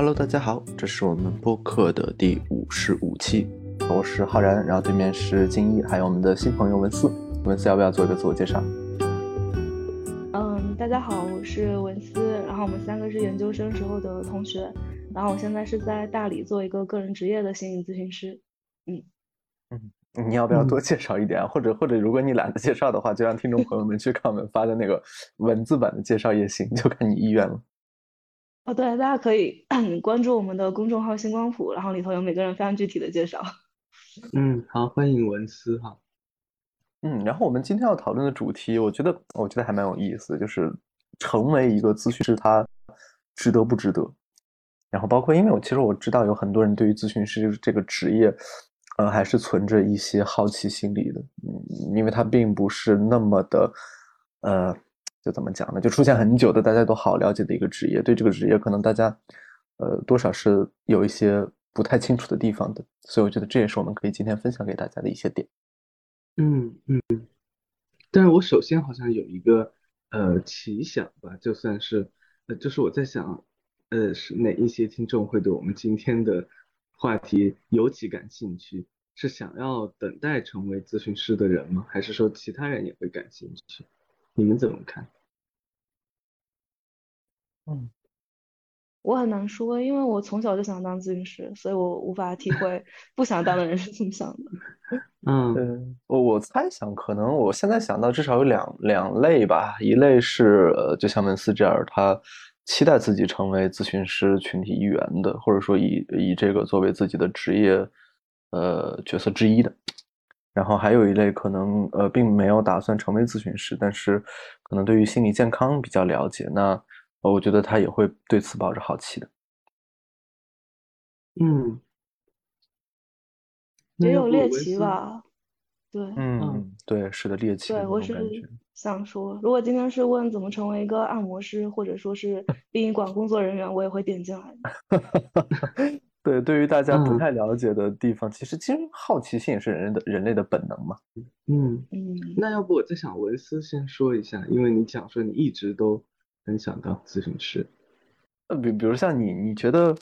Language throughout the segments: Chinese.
Hello，大家好，这是我们播客的第五十五期，我是浩然，然后对面是金一，还有我们的新朋友文思。文思要不要做一个自我介绍？嗯，大家好，我是文思，然后我们三个是研究生时候的同学，然后我现在是在大理做一个个人职业的心理咨询师。嗯嗯，你要不要多介绍一点啊？或者或者，如果你懒得介绍的话，就让听众朋友们去看我们发的那个文字版的介绍也行，就看你意愿了。哦，对，大家可以 关注我们的公众号“星光谱”，然后里头有每个人非常具体的介绍。嗯，好，欢迎文思哈。嗯，然后我们今天要讨论的主题，我觉得我觉得还蛮有意思，就是成为一个咨询师，他值得不值得？然后包括，因为我其实我知道有很多人对于咨询师这个职业，呃，还是存着一些好奇心理的，嗯，因为他并不是那么的，呃，就怎么讲呢？就出现很久的，大家都好了解的一个职业，对这个职业可能大家，呃，多少是有一些不太清楚的地方的，所以我觉得这也是我们可以今天分享给大家的一些点。嗯嗯，但是我首先好像有一个呃奇想吧，就算是呃，就是我在想，呃，是哪一些听众会对我们今天的话题尤其感兴趣？是想要等待成为咨询师的人吗？还是说其他人也会感兴趣？你们怎么看？嗯。我很难说，因为我从小就想当咨询师，所以我无法体会 不想当的人是怎么想的。嗯，我我猜想，可能我现在想到至少有两两类吧，一类是呃，就像文斯这样，他期待自己成为咨询师群体一员的，或者说以以这个作为自己的职业呃角色之一的。然后还有一类可能呃，并没有打算成为咨询师，但是可能对于心理健康比较了解，那。我觉得他也会对此抱着好奇的。嗯，也有猎奇吧？对，嗯，对，是的，猎奇。对，我是想说，如果今天是问怎么成为一个按摩师，或者说是殡仪馆工作人员，我也会点进来。对，对于大家不太了解的地方，其实其实好奇心也是人类的人类的本能嘛。嗯嗯，那要不我再想文思先说一下，因为你讲说你一直都。很想当咨询师，呃，比比如像你，你觉得，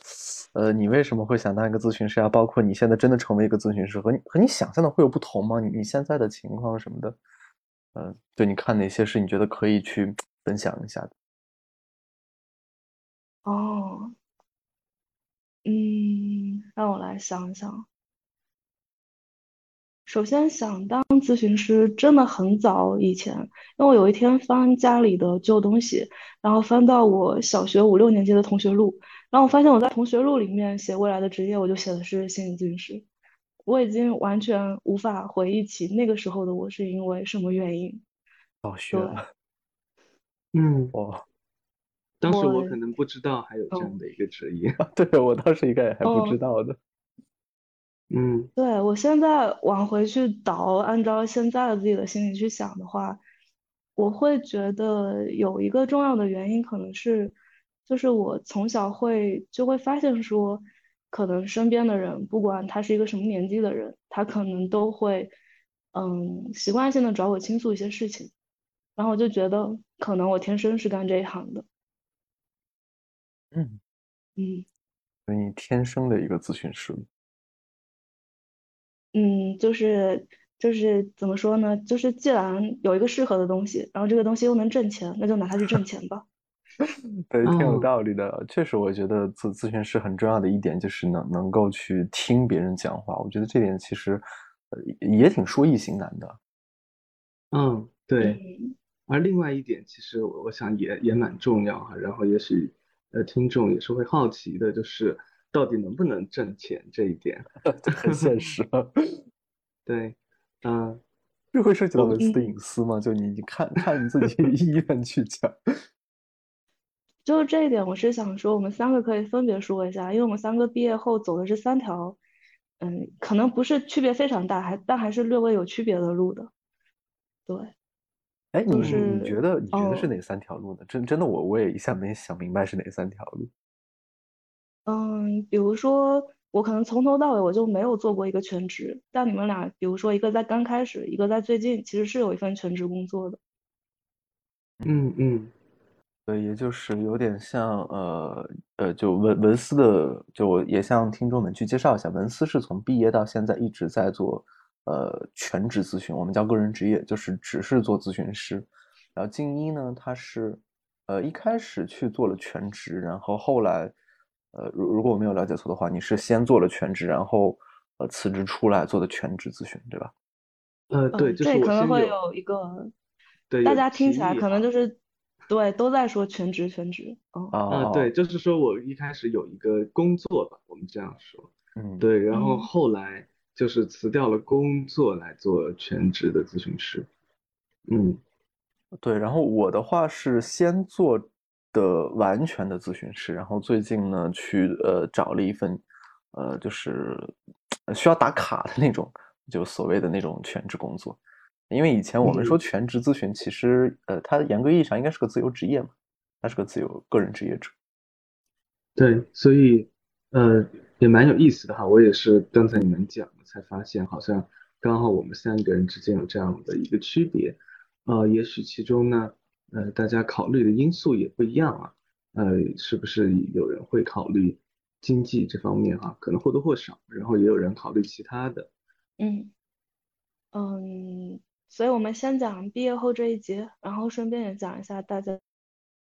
呃，你为什么会想当一个咨询师啊？包括你现在真的成为一个咨询师，和你和你想象的会有不同吗？你你现在的情况什么的，呃，对，你看哪些是你觉得可以去分享一下的？哦，嗯，让我来想想。首先想当咨询师，真的很早以前，因为我有一天翻家里的旧东西，然后翻到我小学五六年级的同学录，然后我发现我在同学录里面写未来的职业，我就写的是心理咨询师。我已经完全无法回忆起那个时候的我是因为什么原因。倒学了。嗯，哦，当时我可能不知道还有这样的一个职业，对我当时应该也还不知道的。嗯，对我现在往回去倒，按照现在的自己的心理去想的话，我会觉得有一个重要的原因，可能是，就是我从小会就会发现说，可能身边的人，不管他是一个什么年纪的人，他可能都会，嗯，习惯性的找我倾诉一些事情，然后我就觉得，可能我天生是干这一行的。嗯嗯，你天生的一个咨询师。嗯，就是就是怎么说呢？就是既然有一个适合的东西，然后这个东西又能挣钱，那就拿它去挣钱吧。对，挺有道理的。确实，我觉得咨咨询师很重要的一点就是能能够去听别人讲话。我觉得这点其实呃也挺说易行难的。嗯，对。而另外一点，其实我我想也也蛮重要哈。然后也许呃听众也是会好奇的，就是。到底能不能挣钱这一点 很现实。对，嗯，这会涉及到文字的隐私吗？就你你看看你自己 意愿去讲。就这一点，我是想说，我们三个可以分别说一下，因为我们三个毕业后走的是三条，嗯，可能不是区别非常大，还但还是略微有区别的路的。对。哎，你是你觉得你觉得是哪三条路呢？真真的，我我也一下没想明白是哪三条路。嗯，比如说我可能从头到尾我就没有做过一个全职，但你们俩，比如说一个在刚开始，一个在最近，其实是有一份全职工作的。嗯嗯，对，也就是有点像呃呃，就文文思的，就我也向听众们去介绍一下，文思是从毕业到现在一直在做呃全职咨询，我们叫个人职业，就是只是做咨询师。然后静一呢，他是呃一开始去做了全职，然后后来呃如如果我没有了解错的话，你是先做了全职，然后呃辞职出来做的全职咨询，对吧？呃，对，就是这可能会有有一个，对大家听起来可能就是，对，都在说全职全职，嗯。呃，对，哦，就是说我一开始有一个工作吧，我们这样说，嗯，对，然后嗯。后来就是辞掉了工作来做全职的咨询师，嗯对，然后我的话是先做的完全的咨询师，然后最近呢去呃找了一份呃就是呃需要打卡的那种，就所谓的那种全职工作。因为以前我们说嗯全职咨询，其实呃它严格意义上应该是个自由职业嘛，它是个自由个人职业者。对，所以呃也蛮有意思的哈，我也是刚才你们讲了才发现，好像刚好我们三个人之间有这样的一个区别，呃，也许其中呢，呃，大家考虑的因素也不一样啊，呃，是不是有人会考虑经济这方面啊，可能或多或少，然后也有人考虑其他的，嗯嗯，所以我们先讲毕业后这一节，然后顺便也讲一下大家，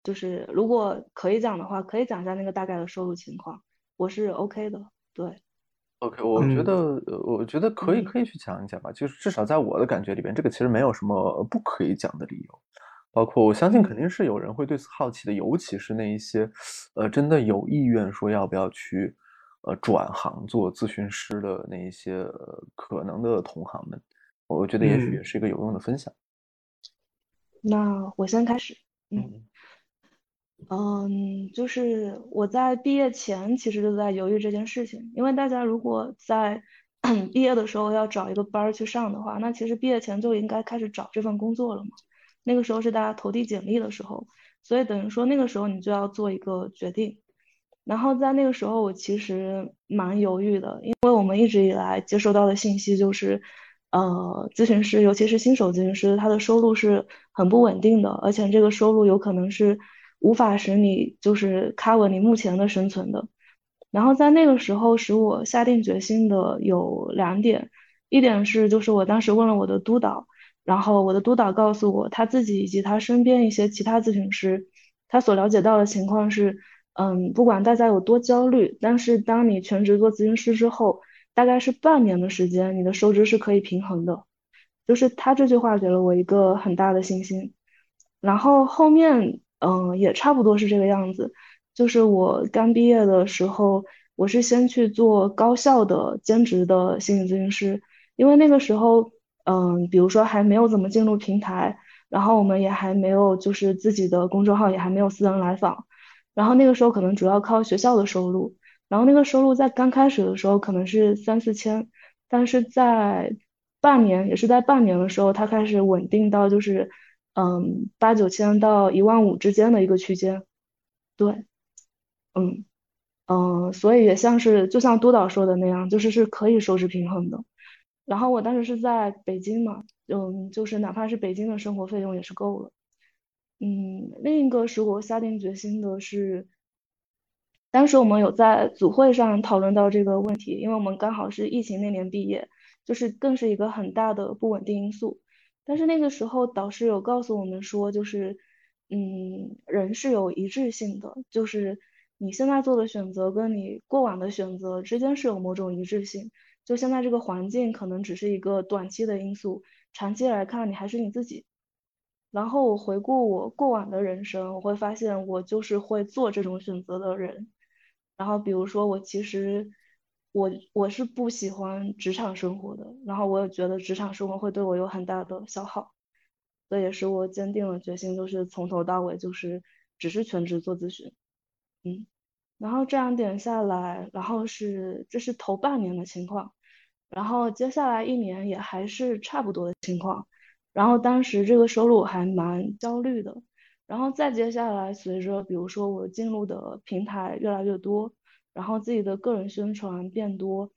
就是如果可以讲的话，可以讲一下那个大概的收入情况，我是 OK 的，对，OK，我觉嗯得，呃我觉得可以嗯可以去讲一讲吧。就是至少在我的感觉里边，这个其实没有什么不可以讲的理由。包括我相信肯嗯定是有人会对此好奇的，尤其是那一些，呃，真的有意愿说要不要去，呃，转行做咨询师的那一些，呃，可能的同行们，我觉得也许也嗯是一个有用的分享。那我先开始，嗯。嗯，就是我在毕业前其实就在犹豫这件事情，因为大家如果在 毕业的时候要找一个班去上的话，那其实毕业前就应该开始找这份工作了嘛。那个时候是大家投递简历的时候，所以等于说那个时候你就要做一个决定。然后在那个时候我其实蛮犹豫的，因为我们一直以来接收到的信息就是，呃，咨询师，尤其是新手咨询师，他的收入是很不稳定的，而且这个收入有可能是无法使你就是 cover 你目前的生存的。然后在那个时候使我下定决心的有两点，一点是就是我当时问了我的督导，然后我的督导告诉我他自己以及他身边一些其他咨询师，他所了解到的情况是，嗯，不管大家有多焦虑，但是当你全职做咨询师之后，大概是半年的时间，你的收支是可以平衡的。就是他这句话给了我一个很大的信心。然后后面，嗯，也差不多是这个样子。就是我刚毕业的时候，我是先去做高校的兼职的心理咨询师，因为那个时候，嗯，比如说还没有怎么进入平台，然后我们也还没有就是自己的公众号，也还没有私人来访，然后那个时候可能主要靠学校的收入，然后那个收入在刚开始的时候可能是三四千，但是在半年，也是在半年的时候，它开始稳定到就是，嗯，八九千到一万五之间的一个区间，对。嗯嗯，所以也像是就像督导说的那样，就是是可以收支平衡的。然后我当时是在北京嘛，嗯，就是哪怕是北京的生活费用也是够了。嗯，另一个使我下定决心的是，当时我们有在组会上讨论到这个问题，因为我们刚好是疫情那年毕业，就是更是一个很大的不稳定因素。但是那个时候导师有告诉我们说，就是，嗯，人是有一致性的，就是你现在做的选择跟你过往的选择之间是有某种一致性。就现在这个环境可能只是一个短期的因素，长期来看你还是你自己。然后我回顾我过往的人生，我会发现我就是会做这种选择的人。然后比如说我其实我我是不喜欢职场生活的，然后我也觉得职场生活会对我有很大的消耗，这也是我坚定了决心，就是从头到尾就是只是全职做咨询，嗯，然后这样点下来，然后是这是头半年的情况，然后接下来一年也还是差不多的情况，然后当时这个收入还蛮焦虑的。然后再接下来，随着比如说我进入的平台越来越多，然后自己的个人宣传变多，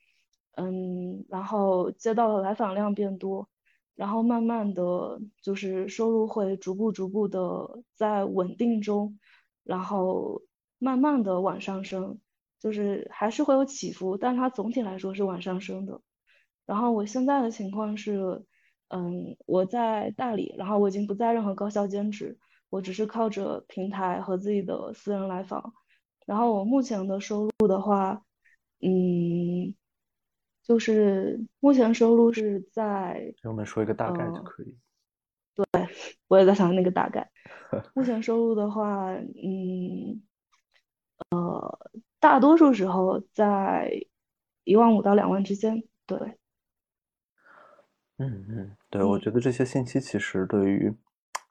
嗯，然后接到的来访量变多，然后慢慢的就是收入会逐步逐步的在稳定中，然后慢慢的往上升，就是还是会有起伏，但它总体来说是往上升的。然后我现在的情况是，嗯，我在大理，然后我已经不在任何高校兼职，我只是靠着平台和自己的私人来访。然后我目前的收入的话，嗯，就是目前收入是在，给我们说一个大概就可以。对，我也在想那个大概。目前收入的话，嗯，呃，大多数时候在一万五到两万之间。对，嗯嗯，对，我觉得这些信息其实对于，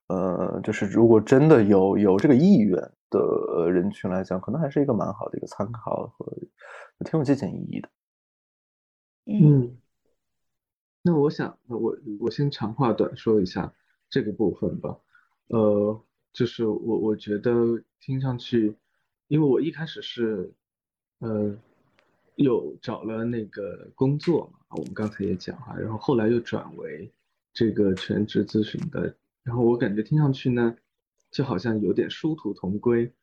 呃，就是如果真的有有这个意愿的人群来讲，可能还是一个蛮好的一个参考和挺有借鉴意义的。嗯，那我想，我我先长话短说一下。这个部分吧，呃，就是我我觉得听上去，因为我一开始是，呃，有找了那个工作嘛，我们刚才也讲哈，然后后来又转为这个全职咨询的，然后我感觉听上去呢，就好像有点殊途同归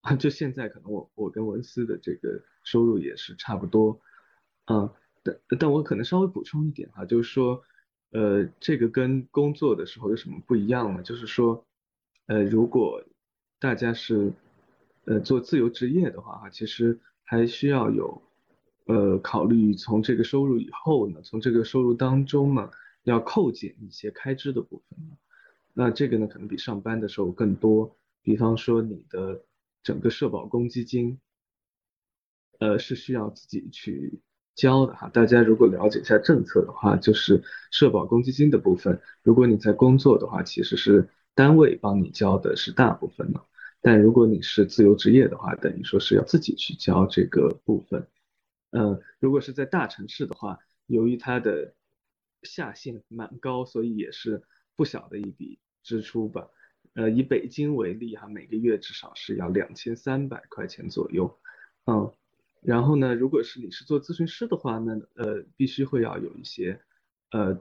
啊，就现在可能我我跟文思的这个收入也是差不多，嗯，但但我可能稍微补充一点哈，就是说。呃，这个跟工作的时候有什么不一样呢？就是说，呃，如果大家是呃做自由职业的话，哈，其实还需要有呃考虑从这个收入以后呢，从这个收入当中呢，要扣减一些开支的部分。那这个呢，可能比上班的时候更多。比方说你的整个社保公积金，呃，是需要自己去。交的哈，大家如果了解一下政策的话，就是社保公积金的部分，如果你在工作的话，其实是单位帮你交的是大部分的，但如果你是自由职业的话，等于说是要自己去交这个部分。嗯，如果是在大城市的话，由于它的下限蛮高，所以也是不小的一笔支出吧。呃，以北京为例哈，每个月至少是要两千三百块钱左右。嗯。然后呢，如果是你是做咨询师的话呢，呃，必须会要有一些，呃，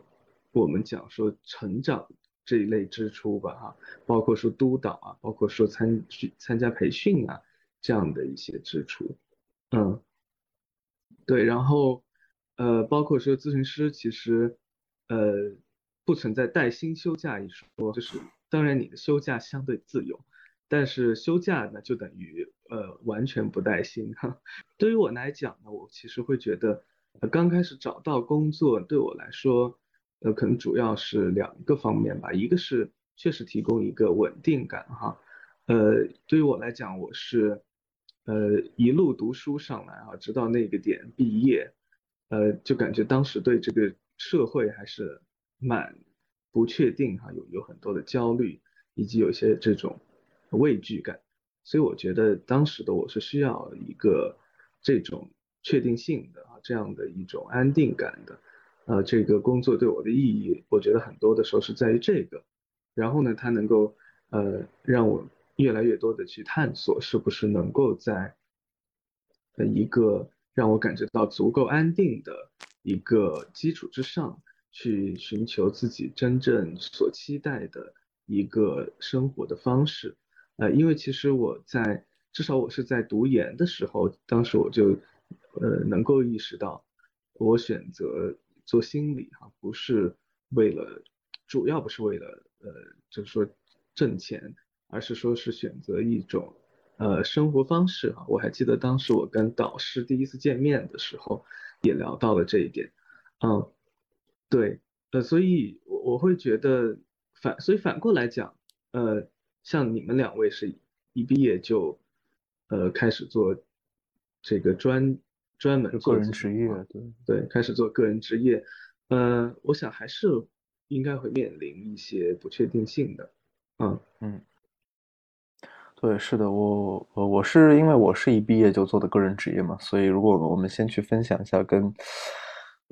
我们讲说成长这一类支出吧，哈，包括说督导啊，包括说参去参加培训啊，这样的一些支出，嗯，对，然后，呃，包括说咨询师其实，呃，不存在带薪休假一说，就是当然你的休假相对自由。但是休假呢，就等于呃完全不带薪哈。对于我来讲呢，我其实会觉得，刚开始找到工作对我来说，呃可能主要是两个方面吧，一个是确实提供一个稳定感哈。呃对于我来讲，我是呃一路读书上来啊，直到那个点毕业，呃就感觉当时对这个社会还是蛮不确定哈，有有很多的焦虑，以及有些这种。畏惧感，所以我觉得当时的我是需要一个这种确定性的啊，这样的一种安定感的，呃，这个工作对我的意义，我觉得很多的时候是在于这个，然后呢，它能够呃让我越来越多的去探索，是不是能够在一个让我感觉到足够安定的一个基础之上，去寻求自己真正所期待的一个生活的方式。呃，因为其实我在至少我是在读研的时候，当时我就呃能够意识到，我选择做心理哈，不是为了主要不是为了呃就是说挣钱，而是说是选择一种呃生活方式哈。我还记得当时我跟导师第一次见面的时候，也聊到了这一点，嗯，对，呃，所以我我会觉得反，所以反过来讲，呃。像你们两位是一毕业就，呃，开始做这个专专门个人职业，对。对，开始做个人职业，呃，我想还是应该会面临一些不确定性的，嗯嗯，对，是的，我我我是因为我是一毕业就做的个人职业嘛，所以如果我们先去分享一下跟，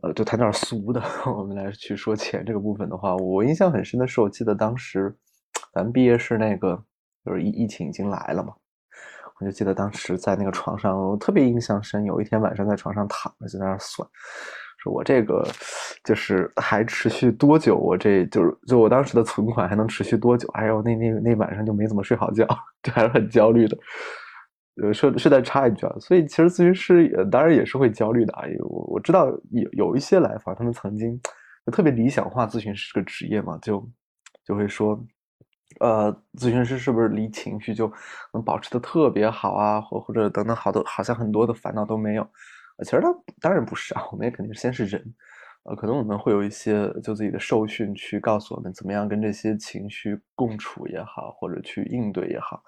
呃，就谈点俗的，我们来去说钱这个部分的话，我印象很深的是，我记得当时。咱毕业是那个，就是疫疫情已经来了嘛，我就记得当时在那个床上，我特别印象深。有一天晚上在床上躺着，就在那算，说我这个就是还持续多久？我这就是就我当时的存款还能持续多久？哎呦，那那那晚上就没怎么睡好觉，就还是很焦虑的。呃，说顺带插一句啊，所以其实咨询师也当然也是会焦虑的啊。我我知道有有一些来访，他们曾经就特别理想化咨询师这个职业嘛，就就会说，呃，咨询师是不是离情绪就能保持的特别好啊，或或者等等好多好像很多的烦恼都没有？其实他当然不是啊，我们也肯定先是人，呃，可能我们会有一些就自己的受训去告诉我们怎么样跟这些情绪共处也好，或者去应对也好。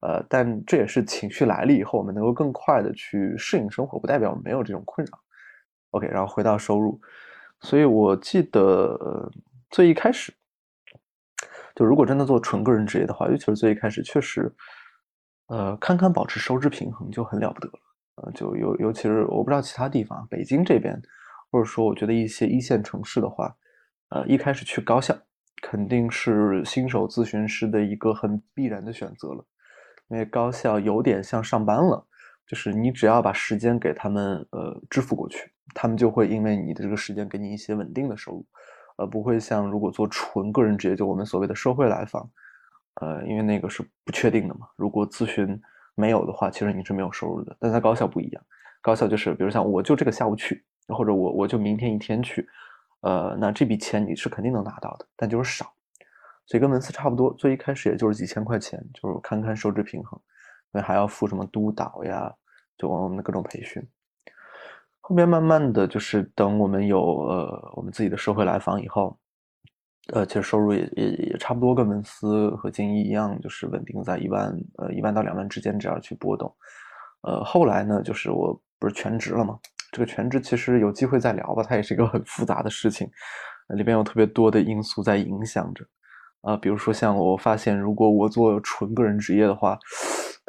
呃，但这也是情绪来了以后，我们能够更快的去适应生活，不代表我们没有这种困扰。OK，然后回到收入，所以我记得最一开始，就如果真的做纯个人职业的话，尤其是最一开始，确实，呃，堪堪保持收支平衡就很了不得了。呃，就尤尤其是我不知道其他地方，北京这边，或者说我觉得一些一线城市的话，呃，一开始去高校肯定是新手咨询师的一个很必然的选择了。因为高校有点像上班了，就是你只要把时间给他们，呃，支付过去，他们就会因为你的这个时间给你一些稳定的收入，呃，不会像如果做纯个人职业，就我们所谓的社会来访，呃，因为那个是不确定的嘛。如果咨询没有的话，其实你是没有收入的。但在高校不一样，高校就是比如像我就这个下午去，或者我我就明天一天去，呃，那这笔钱你是肯定能拿到的，但就是少。所以跟文思差不多，最一开始也就是几千块钱，就是看看收支平衡，因为还要付什么督导呀，就我们的各种培训。后面慢慢的就是等我们有呃我们自己的社会来访以后，呃其实收入也也也差不多跟文思和金一一样，就是稳定在一万呃一万到两万之间这样去波动。呃后来呢，就是我不是全职了嘛，这个全职其实有机会再聊吧，它也是一个很复杂的事情，里边有特别多的因素在影响着。啊，比如说像我发现，如果我做纯个人职业的话，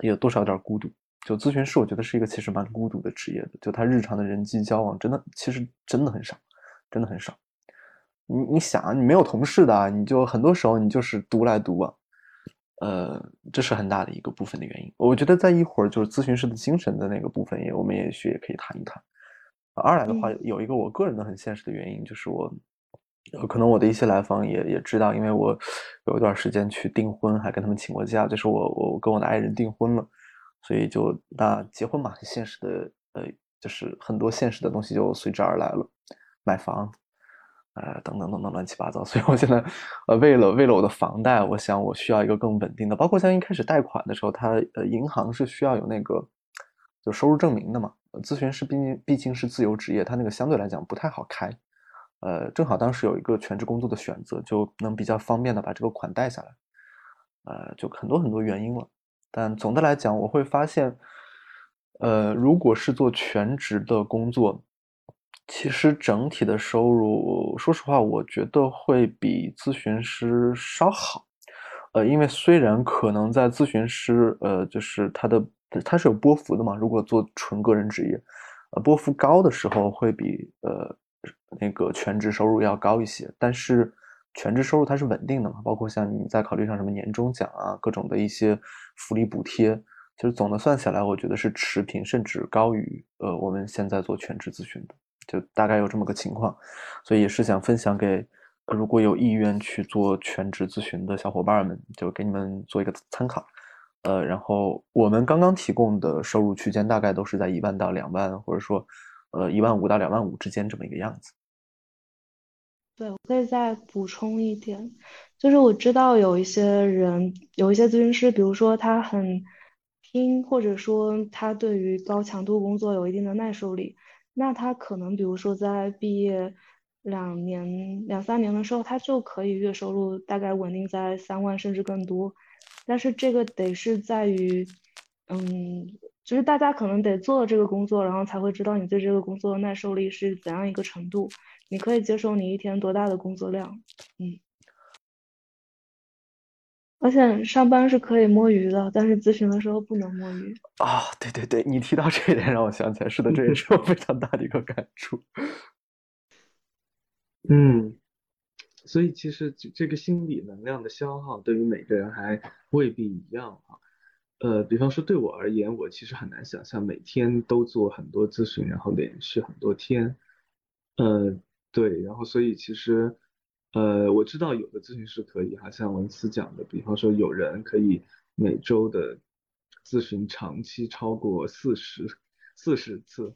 也多少有点孤独。就咨询师，我觉得是一个其实蛮孤独的职业的。就他日常的人际交往，真的其实真的很少，真的很少。你你想啊，你没有同事的，你就很多时候你就是独来独往，呃，这是很大的一个部分的原因。我觉得在一会儿就是咨询师的精神的那个部分，也我们也许也可以谈一谈。二来的话，有一个我个人的很现实的原因，就是我。可能我的一些来访也也知道，因为我有一段时间去订婚，还跟他们请过假，就是我我跟我的爱人订婚了，所以就那结婚嘛，现实的，呃，就是很多现实的东西就随之而来了，买房，呃，等等等等乱七八糟，所以我现在呃为了为了我的房贷，我想我需要一个更稳定的，包括像一开始贷款的时候，他呃银行是需要有那个就收入证明的嘛，咨询师毕竟毕竟是自由职业，他那个相对来讲不太好开。呃，正好当时有一个全职工作的选择，就能比较方便的把这个款贷下来。呃，就很多很多原因了。但总的来讲，我会发现，呃，如果是做全职的工作，其实整体的收入，说实话，我觉得会比咨询师稍好。呃，因为虽然可能在咨询师，呃，就是他的他是有波幅的嘛，如果做纯个人职业，呃，波幅高的时候会比呃。那个全职收入要高一些，但是全职收入它是稳定的嘛，包括像你在考虑上什么年终奖啊，各种的一些福利补贴，其实总的算下来，我觉得是持平甚至高于呃我们现在做全职咨询的，就大概有这么个情况，所以也是想分享给如果有意愿去做全职咨询的小伙伴们，就给你们做一个参考。呃，然后我们刚刚提供的收入区间大概都是在一万到两万，或者说。呃，一万五到两万五之间这么一个样子。对，我可以再补充一点，就是我知道有一些人，有一些咨询师，比如说他很拼，或者说他对于高强度工作有一定的耐受力，那他可能比如说在毕业两年、两三年的时候，他就可以月收入大概稳定在三万甚至更多。但是这个得是在于，嗯。就是大家可能得做这个工作，然后才会知道你对这个工作的耐受力是怎样一个程度。你可以接受你一天多大的工作量，嗯。而且上班是可以摸鱼的，但是咨询的时候不能摸鱼。啊，对对对，你提到这一点让我想起来，是的，这也是我非常大的一个感触。嗯，所以其实这个心理能量的消耗对于每个人还未必一样啊。呃，比方说对我而言，我其实很难想象每天都做很多咨询，然后连续很多天。呃，对，然后所以其实，呃，我知道有的咨询师可以哈，像文思讲的，比方说有人可以每周的咨询长期超过四十四十次，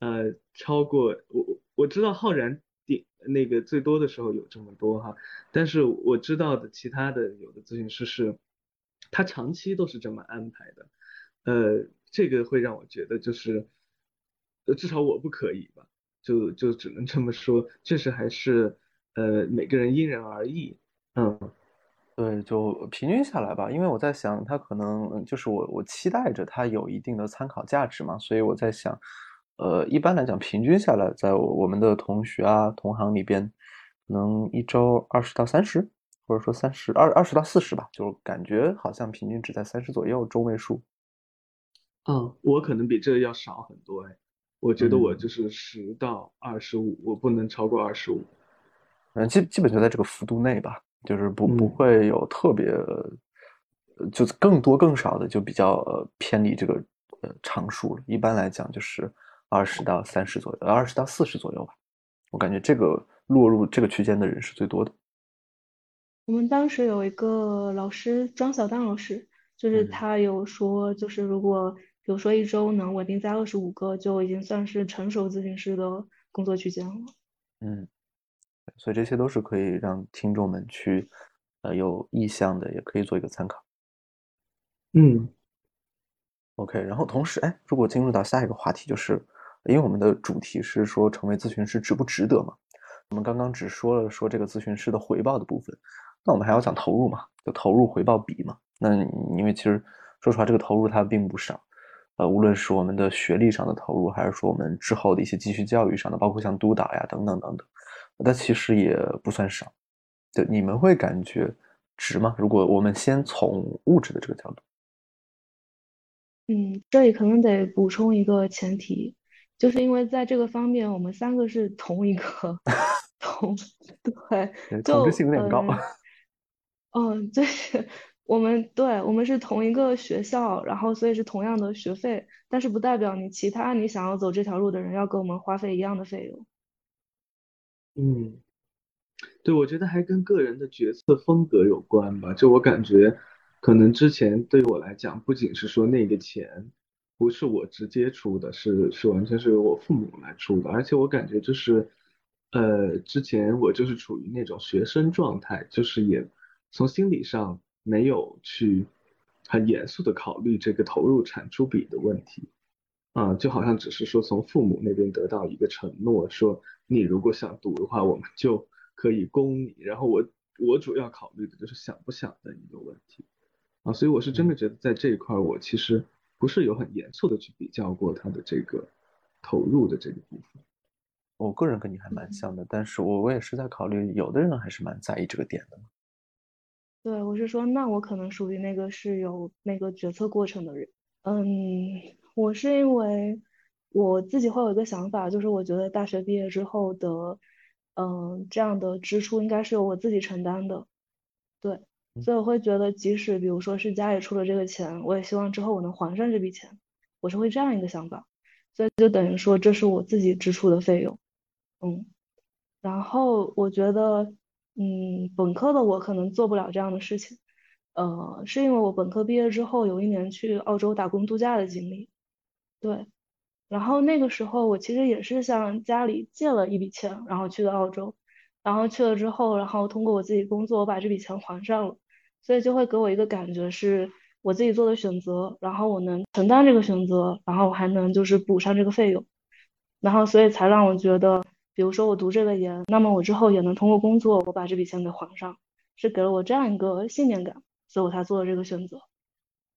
呃，超过我我我知道浩然顶那个最多的时候有这么多哈，但是我知道的其他的有的咨询师是，他长期都是这么安排的，呃，这个会让我觉得就是，至少我不可以吧。就就只能这么说，确实还是呃每个人因人而异，嗯，对，就平均下来吧，因为我在想，他可能就是我我期待着他有一定的参考价值嘛，所以我在想，呃，一般来讲，平均下来，在我们的同学啊同行里边，能一周二十到三十，或者说三十二二十到四十吧，就感觉好像平均只在三十左右中位数。嗯，我可能比这个要少很多哎。我觉得我就是十到二十五，我不能超过二十五。嗯，基基本就在这个幅度内吧，就是不不会有特别，就是更多更少的就比较偏离这个呃常数了。一般来讲就是二十到三十左右，二十到四十左右吧。我感觉这个落入这个区间的人是最多的。我们当时有一个老师庄小丹老师，就是他有说，就是如果。比如说一周能稳定在二十五个，就已经算是成熟咨询师的工作区间了。嗯，所以这些都是可以让听众们去呃有意向的，也可以做一个参考。嗯，OK。然后同时，哎，如果进入到下一个话题，就是因为我们的主题是说成为咨询师值不值得嘛？我们刚刚只说了说这个咨询师的回报的部分，那我们还要讲投入嘛？就投入回报比嘛？那因为其实说实话，这个投入它并不少。呃，无论是我们的学历上的投入，还是说我们之后的一些继续教育上的，包括像督导呀等等等等，那其实也不算少。对，你们会感觉值吗？如果我们先从物质的这个角度，嗯，这里可能得补充一个前提，就是因为在这个方面，我们三个是同一个 同，对，同质性有点高。嗯，对。我们对，我们是同一个学校，然后所以是同样的学费，但是不代表你其他你想要走这条路的人要跟我们花费一样的费用。嗯，对，我觉得还跟个人的角色风格有关吧。就我感觉，可能之前对于我来讲，不仅是说那个钱不是我直接出的，是是完全是由我父母来出的，而且我感觉就是，呃，之前我就是处于那种学生状态，就是也从心理上。没有去很严肃的考虑这个投入产出比的问题，啊，就好像只是说从父母那边得到一个承诺，说你如果想读的话，我们就可以供你。然后我我主要考虑的就是想不想的一个问题，啊，所以我是真的觉得在这一块，我其实不是有很严肃的去比较过他的这个投入的这个部分。我个人跟你还蛮像的，但是我我也是在考虑，有的人还是蛮在意这个点的。对，我是说，那我可能属于那个是有那个决策过程的人。嗯，我是因为我自己会有一个想法，就是我觉得大学毕业之后的，嗯，这样的支出应该是由我自己承担的。对，所以我会觉得，即使比如说是家里出了这个钱，我也希望之后我能还上这笔钱。我是会这样一个想法，所以就等于说这是我自己支出的费用。嗯，然后我觉得。嗯，本科的我可能做不了这样的事情，呃，是因为我本科毕业之后有一年去澳洲打工度假的经历，对，然后那个时候我其实也是向家里借了一笔钱，然后去的澳洲，然后去了之后，然后通过我自己工作，我把这笔钱还上了，所以就会给我一个感觉是我自己做的选择，然后我能承担这个选择，然后我还能就是补上这个费用，然后所以才让我觉得。比如说我读这个研，那么我之后也能通过工作，我把这笔钱给还上，是给了我这样一个信念感，所以我才做了这个选择。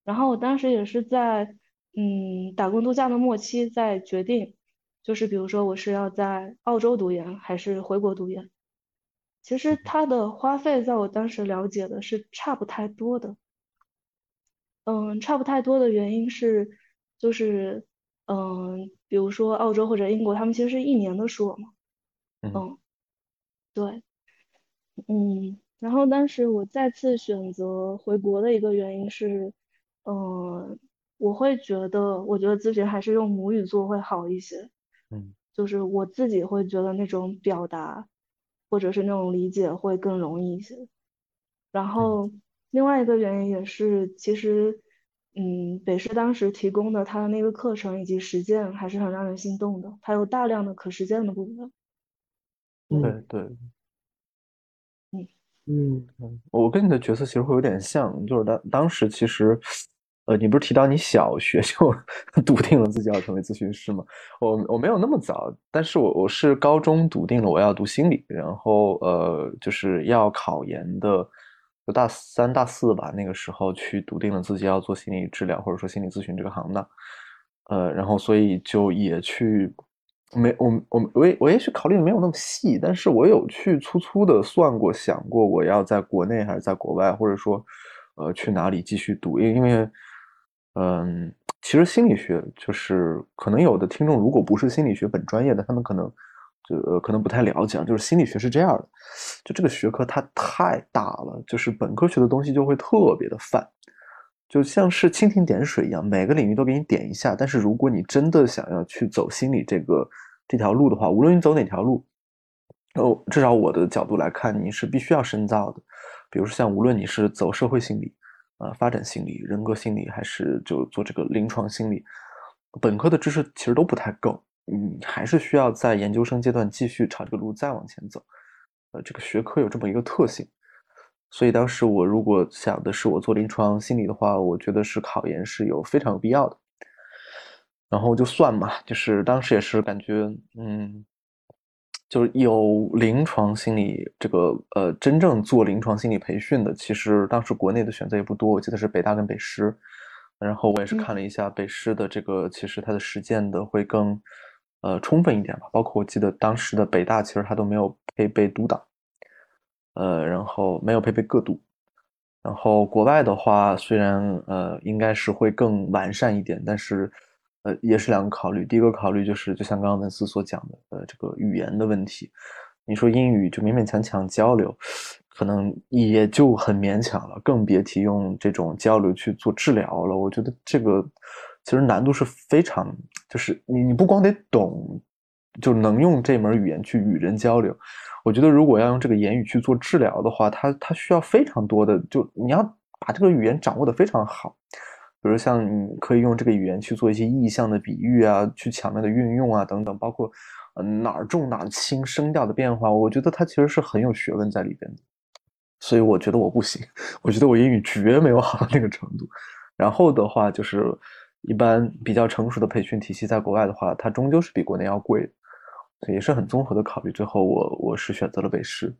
然后我当时也是在嗯打工度假的末期在决定，就是比如说我是要在澳洲读研还是回国读研。其实它的花费在我当时了解的是差不太多的，嗯，差不太多的原因是就是嗯，比如说澳洲或者英国，他们其实是一年的硕嘛。嗯，对，嗯，然后当时我再次选择回国的一个原因是，嗯，我会觉得，我觉得咨询还是用母语做会好一些。嗯，就是我自己会觉得那种表达或者是那种理解会更容易一些。然后另外一个原因也是，其实嗯，北师当时提供的他的那个课程以及实践还是很让人心动的，它有大量的可实践的部分。对对，嗯嗯嗯，我跟你的角色其实会有点像，就是当当时其实，呃，你不是提到你小学就 笃定了自己要成为咨询师吗？我我没有那么早，但是我我是高中笃定了我要读心理，然后呃，就是要考研的，就大三大四吧，那个时候去笃定了自己要做心理治疗或者说心理咨询这个行当，呃，然后所以就也去。没，我我我也我也许考虑的没有那么细，但是我有去粗粗的算过，想过我要在国内还是在国外，或者说，呃，去哪里继续读，因因为，嗯，其实心理学就是可能有的听众如果不是心理学本专业的，他们可能就呃可能不太了解，就是心理学是这样的，就这个学科它太大了，就是本科学的东西就会特别的泛，就像是蜻蜓点水一样，每个领域都给你点一下，但是如果你真的想要去走心理这个。这条路的话，无论你走哪条路，哦，至少我的角度来看，你是必须要深造的。比如说，像无论你是走社会心理、呃发展心理、人格心理，还是就做这个临床心理，本科的知识其实都不太够，你还是需要在研究生阶段继续朝这个路再往前走。呃，这个学科有这么一个特性，所以当时我如果想的是我做临床心理的话，我觉得是考研是有非常有必要的。然后就算嘛，就是当时也是感觉，嗯，就是有临床心理这个呃，真正做临床心理培训的，其实当时国内的选择也不多，我记得是北大跟北师。然后我也是看了一下北师的这个，其实它的实践的会更呃充分一点吧。包括我记得当时的北大其实它都没有配备督导，呃，然后没有配备个督。然后国外的话，虽然呃应该是会更完善一点，但是。呃，也是两个考虑。第一个考虑就是，就像刚刚文思所讲的，呃，这个语言的问题。你说英语就勉勉强强交流，可能也就很勉强了，更别提用这种交流去做治疗了。我觉得这个其实难度是非常，就是你你不光得懂，就能用这门语言去与人交流。我觉得如果要用这个言语去做治疗的话，它它需要非常多的，就你要把这个语言掌握的非常好。比如像你可以用这个语言去做一些意象的比喻啊，去巧妙的运用啊等等，包括呃哪儿重哪儿轻声调的变化，我觉得它其实是很有学问在里边的。所以我觉得我不行，我觉得我英语绝没有好到那个程度。然后的话就是一般比较成熟的培训体系，在国外的话，它终究是比国内要贵的，也是很综合的考虑。最后我我是选择了北师，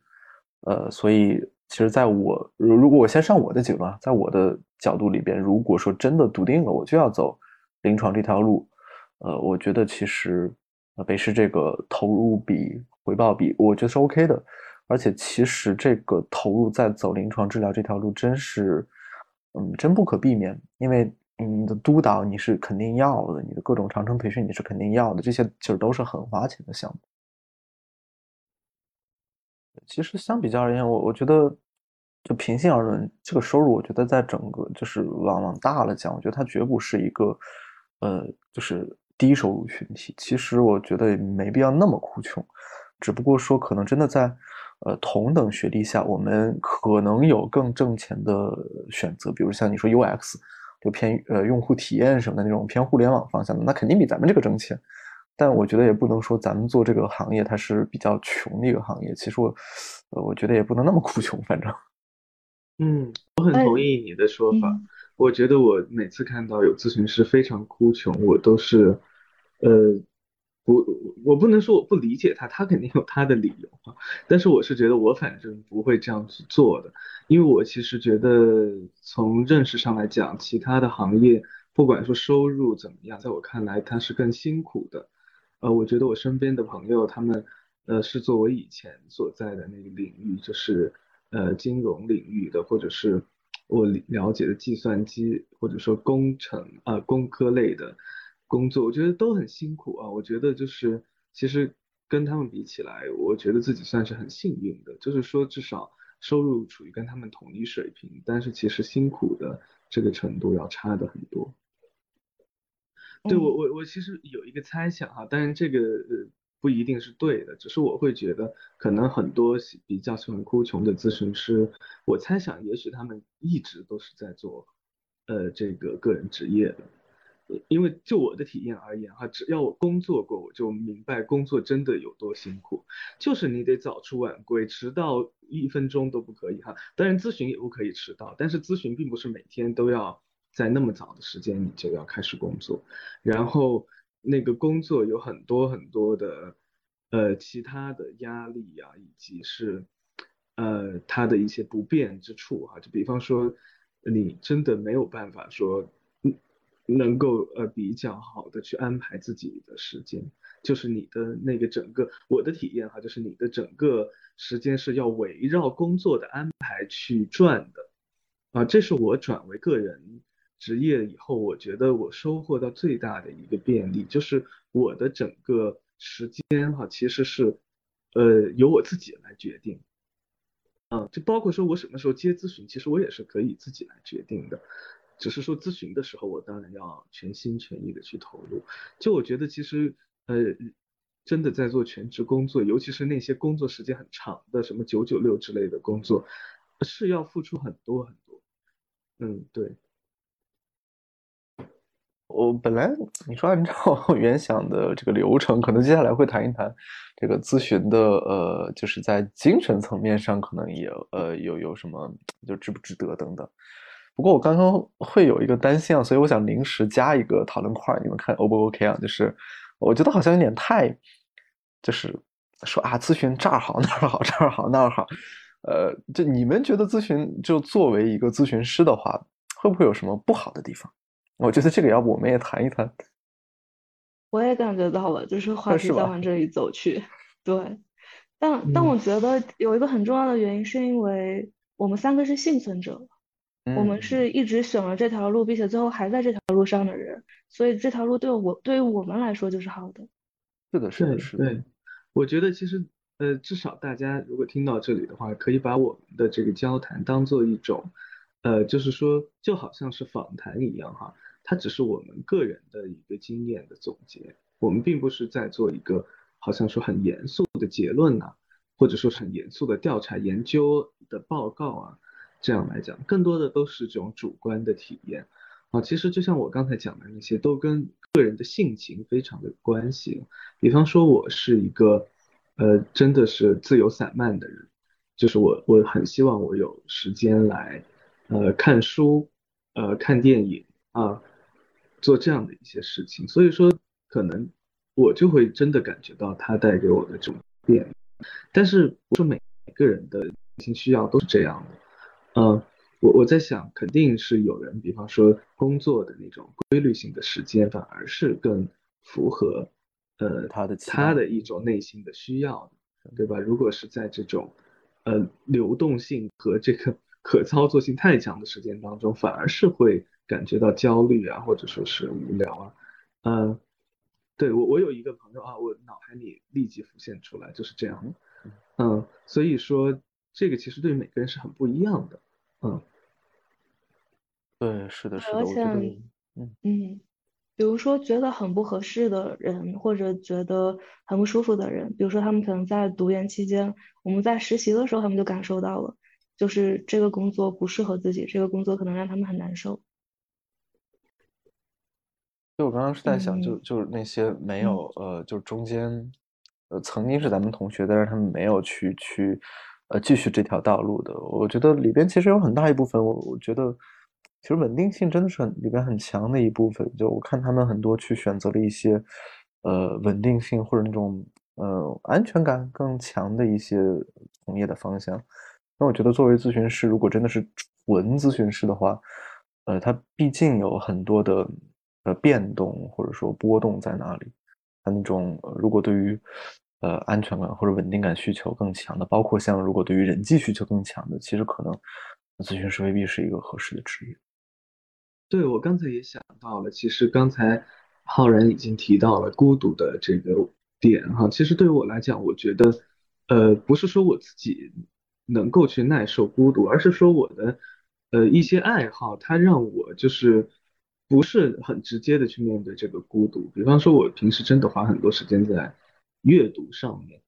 呃，所以。其实，在我如如果我先上我的结论，在我的角度里边，如果说真的笃定了我就要走临床这条路，呃，我觉得其实呃北师这个投入比回报比，我觉得是 OK 的。而且其实这个投入在走临床治疗这条路，真是嗯真不可避免，因为你的督导你是肯定要的，你的各种长程培训你是肯定要的，这些其实都是很花钱的项目。其实相比较而言，我我觉得，就平心而论，这个收入，我觉得在整个就是往往大了讲，我觉得它绝不是一个，呃，就是低收入群体。其实我觉得没必要那么哭穷，只不过说可能真的在，呃，同等学历下，我们可能有更挣钱的选择，比如像你说 UX，就偏呃用户体验什么的那种偏互联网方向的，那肯定比咱们这个挣钱。但我觉得也不能说咱们做这个行业它是比较穷的一个行业。其实我，呃，我觉得也不能那么哭穷。反正，嗯，我很同意你的说法。我觉得我每次看到有咨询师非常哭穷，我都是，呃，我，我不能说我不理解他，他肯定有他的理由啊。但是我是觉得我反正不会这样去做的，因为我其实觉得从认识上来讲，其他的行业不管说收入怎么样，在我看来它是更辛苦的。呃，我觉得我身边的朋友，他们呃是做我以前所在的那个领域，就是呃金融领域的，或者是我了解的计算机或者说工程啊工科类的工作，我觉得都很辛苦啊。我觉得就是其实跟他们比起来，我觉得自己算是很幸运的，就是说至少收入处于跟他们同一水平，但是其实辛苦的这个程度要差的很多。对我我我其实有一个猜想哈，但是这个呃不一定是对的，只是我会觉得可能很多比较喜欢哭穷的咨询师，我猜想也许他们一直都是在做呃这个个人职业的。因为就我的体验而言哈，只要我工作过，我就明白工作真的有多辛苦。就是你得早出晚归，迟到一分钟都不可以哈。当然咨询也不可以迟到，但是咨询并不是每天都要在那么早的时间你就要开始工作。然后那个工作有很多很多的呃其他的压力呀，以及是呃它的一些不便之处哈。就比方说你真的没有办法说。能够呃比较好的去安排自己的时间，就是你的那个整个我的体验哈，就是你的整个时间是要围绕工作的安排去转的，啊，这是我转为个人职业以后，我觉得我收获到最大的一个便利，就是我的整个时间哈，其实是呃由我自己来决定，嗯，就包括说我什么时候接咨询，其实我也是可以自己来决定的。只是说咨询的时候，我当然要全心全意的去投入。就我觉得，其实呃，真的在做全职工作，尤其是那些工作时间很长的，什么九九六之类的工作，是要付出很多很多。嗯，对。我本来你说按照原想的这个流程，可能接下来会谈一谈这个咨询的呃，就是在精神层面上可能也呃有有什么就值不值得等等。不过我刚刚会有一个担心啊，所以我想临时加一个讨论块，你们看 O 不 OK 啊？就是我觉得好像有点太，就是说啊，咨询这儿好那儿好这儿好那儿好，呃，就你们觉得咨询就作为一个咨询师的话，会不会有什么不好的地方？我觉得这个要不我们也谈一谈。我也感觉到了，就是话题在往这里走去。对，但但我觉得有一个很重要的原因，是因为我们三个是幸存者。我们是一直选了这条路，并且最后还在这条路上的人，所以这条路对我对于我们来说就是好的。是的，是的，是的。对，我觉得其实呃，至少大家如果听到这里的话，可以把我们的这个交谈当做一种呃，就是说就好像是访谈一样哈，它只是我们个人的一个经验的总结，我们并不是在做一个好像说很严肃的结论呐，或者说是很严肃的调查研究的报告啊。这样来讲，更多的都是这种主观的体验啊。其实就像我刚才讲的那些，都跟个人的性情非常的关系。比方说，我是一个呃，真的是自由散漫的人，就是我我很希望我有时间来呃看书，呃看电影啊，做这样的一些事情。所以说，可能我就会真的感觉到它带给我的这种便利。但是不是每个人的性需要都是这样的。嗯，我我在想，肯定是有人，比方说工作的那种规律性的时间，反而是更符合呃他的他的一种内心的需要的，对吧？如果是在这种呃流动性和这个 可操作性太强的时间当中，反而是会感觉到焦虑啊，或者说是无聊啊。嗯，对我我有一个朋友啊，我脑海里立即浮现出来就是这样。嗯，所以说。这个其实对每个人是很不一样的，嗯，对，是的，是的，而且，嗯嗯，比如说觉得很不合适的人，或者觉得很不舒服的人，比如说他们可能在读研期间，我们在实习的时候，他们就感受到了，就是这个工作不适合自己，这个工作可能让他们很难受。就我刚刚是在想，就就是那些没有呃，就中间呃曾经是咱们同学，但是他们没有去去。呃，继续这条道路的，我觉得里边其实有很大一部分，我我觉得其实稳定性真的是很里边很强的一部分。就我看他们很多去选择了一些呃稳定性或者那种呃安全感更强的一些从业的方向。那我觉得作为咨询师，如果真的是纯咨询师的话，呃，他毕竟有很多的呃变动或者说波动在哪里，他那种如果对于。呃，安全感或者稳定感需求更强的，包括像如果对于人际需求更强的，其实可能咨询师未必是一个合适的职业。对我刚才也想到了，其实刚才浩然已经提到了孤独的这个点哈。其实对于我来讲，我觉得呃，不是说我自己能够去耐受孤独，而是说我的呃一些爱好，它让我就是不是很直接的去面对这个孤独。比方说，我平时真的花很多时间在。阅读上面。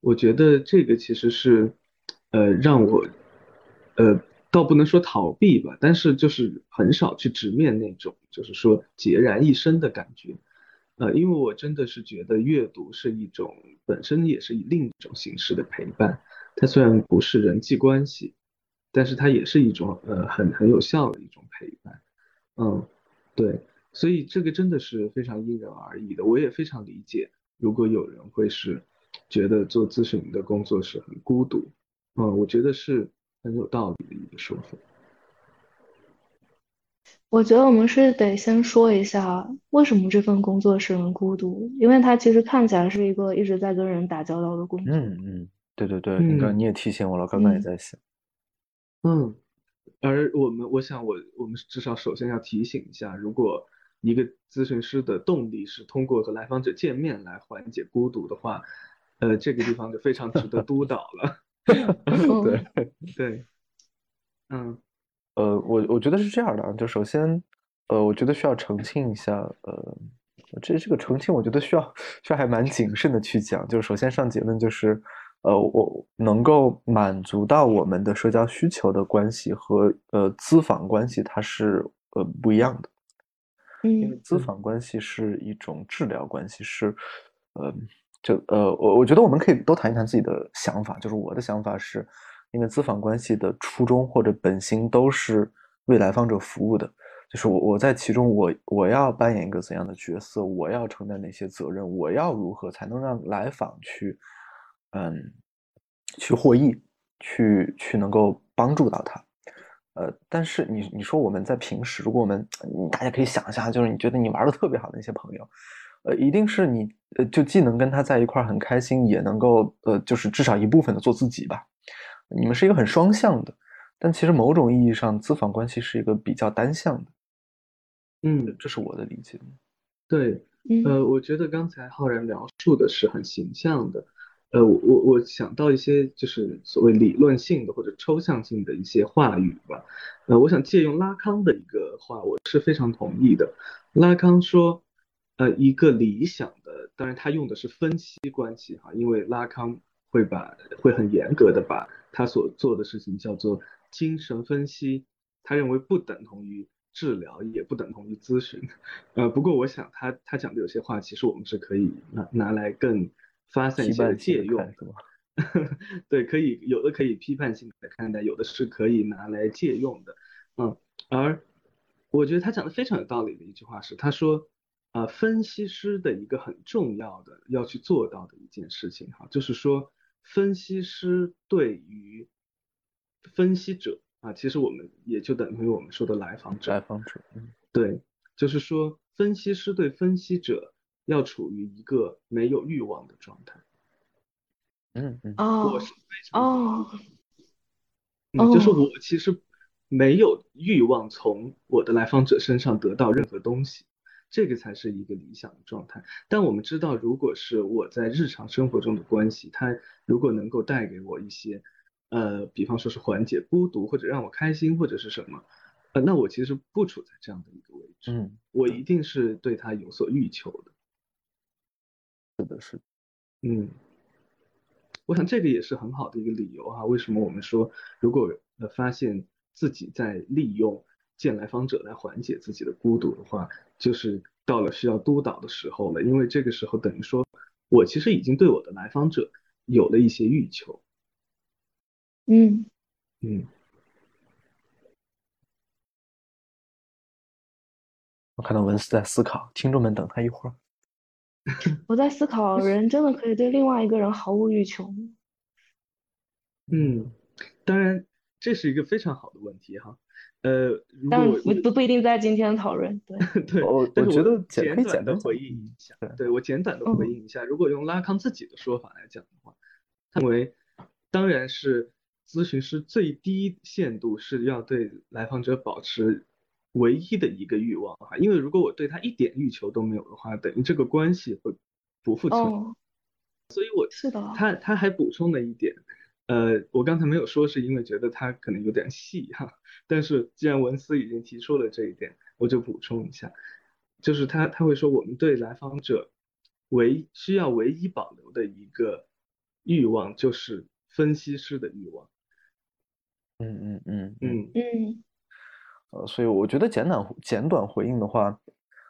我觉得这个其实是，呃，让我，呃，倒不能说逃避吧，但是就是很少去直面那种，就是说孑然一身的感觉。呃，因为我真的是觉得阅读是一种本身也是以另一种形式的陪伴，它虽然不是人际关系，但是它也是一种呃很很有效的一种陪伴。嗯，对，所以这个真的是非常因人而异的。我也非常理解，如果有人会是觉得做咨询的工作是很孤独，嗯，我觉得是很有道理的一个说法。我觉得我们是得先说一下为什么这份工作使人孤独，因为它其实看起来是一个一直在跟人打交道的工作。嗯嗯，对对对，你刚你也提醒我了，刚刚也在想。嗯，而我们，我想我我们至少首先要提醒一下，如果一个咨询师的动力是通过和来访者见面来缓解孤独的话，呃，这个地方就非常值得 督导了。对 对，嗯。呃，我我觉得是这样的啊，就首先，呃，我觉得需要澄清一下，呃，这这个澄清，我觉得需要需要还蛮谨慎的去讲。就是首先上结论就是，呃，我能够满足到我们的社交需求的关系和呃咨访关系，它是呃不一样的。嗯，因为咨访关系是一种治疗关系，是呃，就呃，我我觉得我们可以多谈一谈自己的想法，就是我的想法是。因为咨访关系的初衷或者本心都是为来访者服务的，就是我我在其中，我我要扮演一个怎样的角色，我要承担哪些责任，我要如何才能让来访去，嗯，去获益，去去能够帮助到他，呃，但是你你说我们在平时，如果我们大家可以想一下，就是你觉得你玩的特别好的那些朋友，呃，一定是你呃就既能跟他在一块很开心，也能够呃就是至少一部分的做自己吧。你们是一个很双向的，但其实某种意义上，咨访关系是一个比较单向的。嗯，这是我的理解。对，呃，我觉得刚才浩然描述的是很形象的。呃，我我我想到一些就是所谓理论性的或者抽象性的一些话语吧。呃，我想借用拉康的一个话，我是非常同意的。拉康说，呃，一个理想的，当然他用的是分析关系哈，因为拉康会把会很严格的把。他所做的事情叫做精神分析，他认为不等同于治疗，也不等同于咨询。呃，不过我想他他讲的有些话，其实我们是可以拿拿来更发散一些借用。对，可以有的可以批判性的看待，有的是可以拿来借用的。嗯，而我觉得他讲的非常有道理的一句话是，他说，啊，分析师的一个很重要的要去做到的一件事情，哈，就是说。分析师对于分析者啊，其实我们也就等于我们说的来访者。来访者，对，就是说分析师对分析者要处于一个没有欲望的状态。嗯嗯。哦哦。嗯，就是我其实没有欲望从我的来访者身上得到任何东西。这个才是一个理想的状态，但我们知道，如果是我在日常生活中的关系，它如果能够带给我一些，呃，比方说是缓解孤独，或者让我开心，或者是什么，呃，那我其实不处在这样的一个位置，嗯，我一定是对他有所欲求的。是的，是的，嗯，我想这个也是很好的一个理由哈，为什么我们说，如果呃发现自己在利用。见来访者来缓解自己的孤独的话，就是到了需要督导的时候了。因为这个时候等于说，我其实已经对我的来访者有了一些欲求。嗯嗯。我看到文斯在思考，听众们等他一会儿。我在思考，人真的可以对另外一个人毫无欲求吗？嗯，当然这是一个非常好的问题哈。呃，但不不不一定在今天讨论，对 对，我我觉得简短的回应一下，对我简短的回应一下，如果用拉康自己的说法来讲的话，他认为当然是咨询师最低限度是要对来访者保持唯一的一个欲望哈，因为如果我对他一点欲求都没有的话，等于这个关系会不复存，所以我是的，他他还补充了一点。呃，我刚才没有说，是因为觉得他可能有点细哈。但是既然文思已经提出了这一点，我就补充一下，就是他他会说，我们对来访者唯需要唯一保留的一个欲望就是分析师的欲望。嗯嗯嗯嗯嗯呃，所以我觉得简短简短回应的话，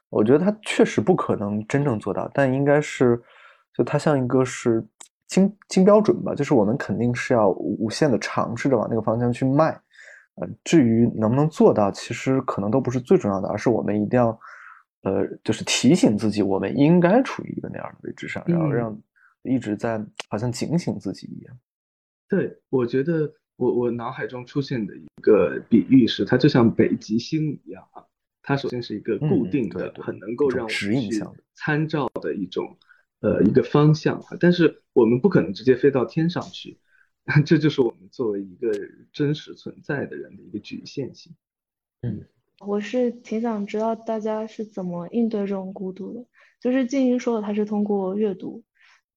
我觉得他确实不可能真正做到，但应该是，就它像一个是金金标准吧，就是我们肯定是要无限的尝试着往那个方向去迈，呃，至于能不能做到，其实可能都不是最重要的，而是我们一定要，呃，就是提醒自己，我们应该处于一个那样的位置上，然后嗯让一直在好像警醒自己一样。对，我觉得我我脑海中出现的一个比喻是，它就像北极星一样啊，它首先是一个固嗯定的、对对很能够让我们去参照的一种呃一个方向啊，但是我们不可能直接飞到天上去，这就是我们作为一个真实存在的人的一个局限性。嗯我是挺想知道大家是怎么应对这种孤独的。就是静怡说的，他是通过阅读，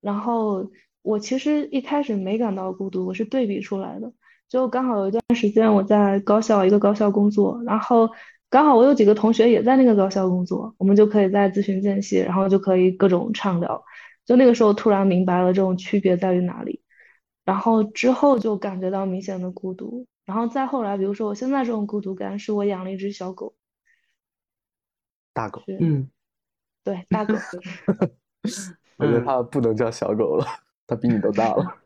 然后我其实一开始没感到孤独，我是对比出来的。就刚好有一段时间我在高校一个高校工作，然后刚好我有几个同学也在那个高校工作，我们就可以在咨询间隙，然后就可以各种畅聊。就那个时候突然明白了这种区别在于哪里，然后之后就感觉到明显的孤独。然后再后来，比如说我现在这种孤独感，是我养了一只小狗，大狗，嗯对大狗。我觉得嗯它不能叫小狗了，它比你都大了。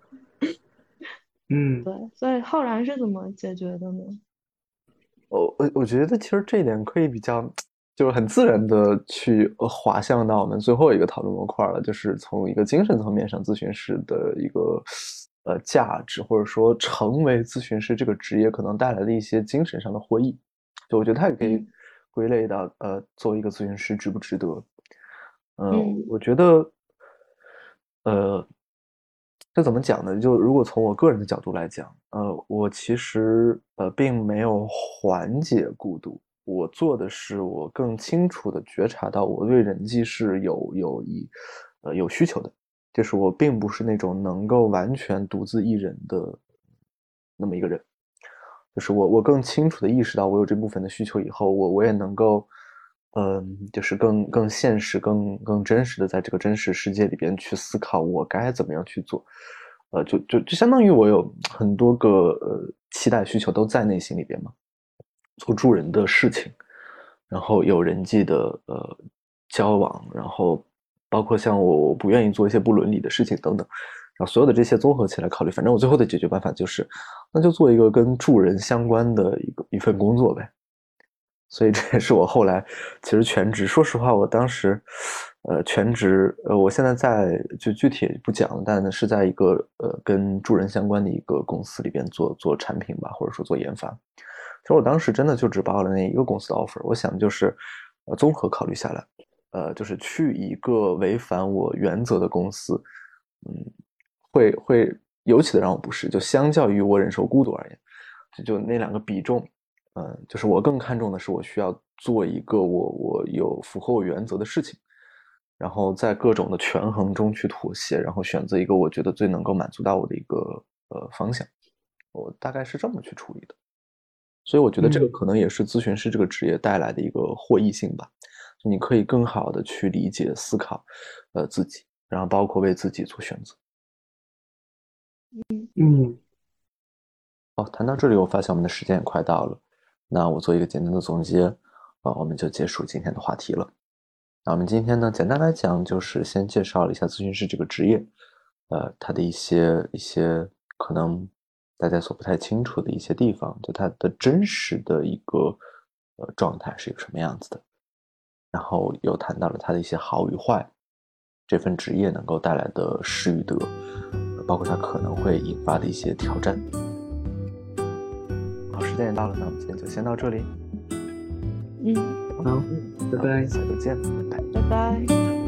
嗯对，所以浩然是怎么解决的呢？我我我觉得其实这一点可以比较，就是很自然的去呃滑向到我们最后一个讨论模块了，就是从一个精神层面上，咨询师的一个呃价值，或者说成为咨询师这个职业可能带来的一些精神上的获益。就我觉得它也可以嗯归类到呃，作为一个咨询师值不值得？嗯，嗯我觉得呃。这怎么讲呢？就如果从我个人的角度来讲，呃，我其实呃并没有缓解孤独，我做的是我更清楚的觉察到我对人际是有有一呃有需求的，就是我并不是那种能够完全独自一人的那么一个人，就是我我更清楚的意识到我有这部分的需求以后，我我也能够。嗯，就是更更现实、更更真实的在这个真实世界里边去思考我该怎么样去做，呃，就就就相当于我有很多个呃期待需求都在内心里边嘛，做助人的事情，然后有人际的呃交往，然后包括像我我不愿意做一些不伦理的事情等等，然后所有的这些综合起来考虑，反正我最后的解决办法就是，那就做一个跟助人相关的一个一份工作呗。所以这也是我后来其实全职，说实话，我当时，呃，全职，呃，我现在在就具体不讲了，但是在一个呃跟助人相关的一个公司里边做做产品吧，或者说做研发。其实我当时真的就只报了那一个公司的 offer，我想就是，呃，综合考虑下来，呃，就是去一个违反我原则的公司，嗯，会会尤其的让我不适，就相较于我忍受孤独而言，就就那两个比重。嗯，就是我更看重的是，我需要做一个我我有符合我原则的事情，然后在各种的权衡中去妥协，然后选择一个我觉得最能够满足到我的一个呃方向。我大概是这么去处理的，所以我觉得这个嗯可能也是咨询师这个职业带来的一个获益性吧。就你可以更好的去理解、思考，呃自己，然后包括为自己做选择。嗯哦，谈到这里，我发现我们的时间也快到了。那我做一个简单的总结，啊，我们就结束今天的话题了。那我们今天呢，简单来讲，就是先介绍了一下咨询师这个职业，呃，它的一些一些可能大家所不太清楚的一些地方，就它的真实的一个呃状态是一个什么样子的。然后又谈到了它的一些好与坏，这份职业能够带来的失与得，包括它可能会引发的一些挑战。好，时间也到了，那我们今天就先到这里。嗯，好，拜拜下周见，拜拜。拜拜。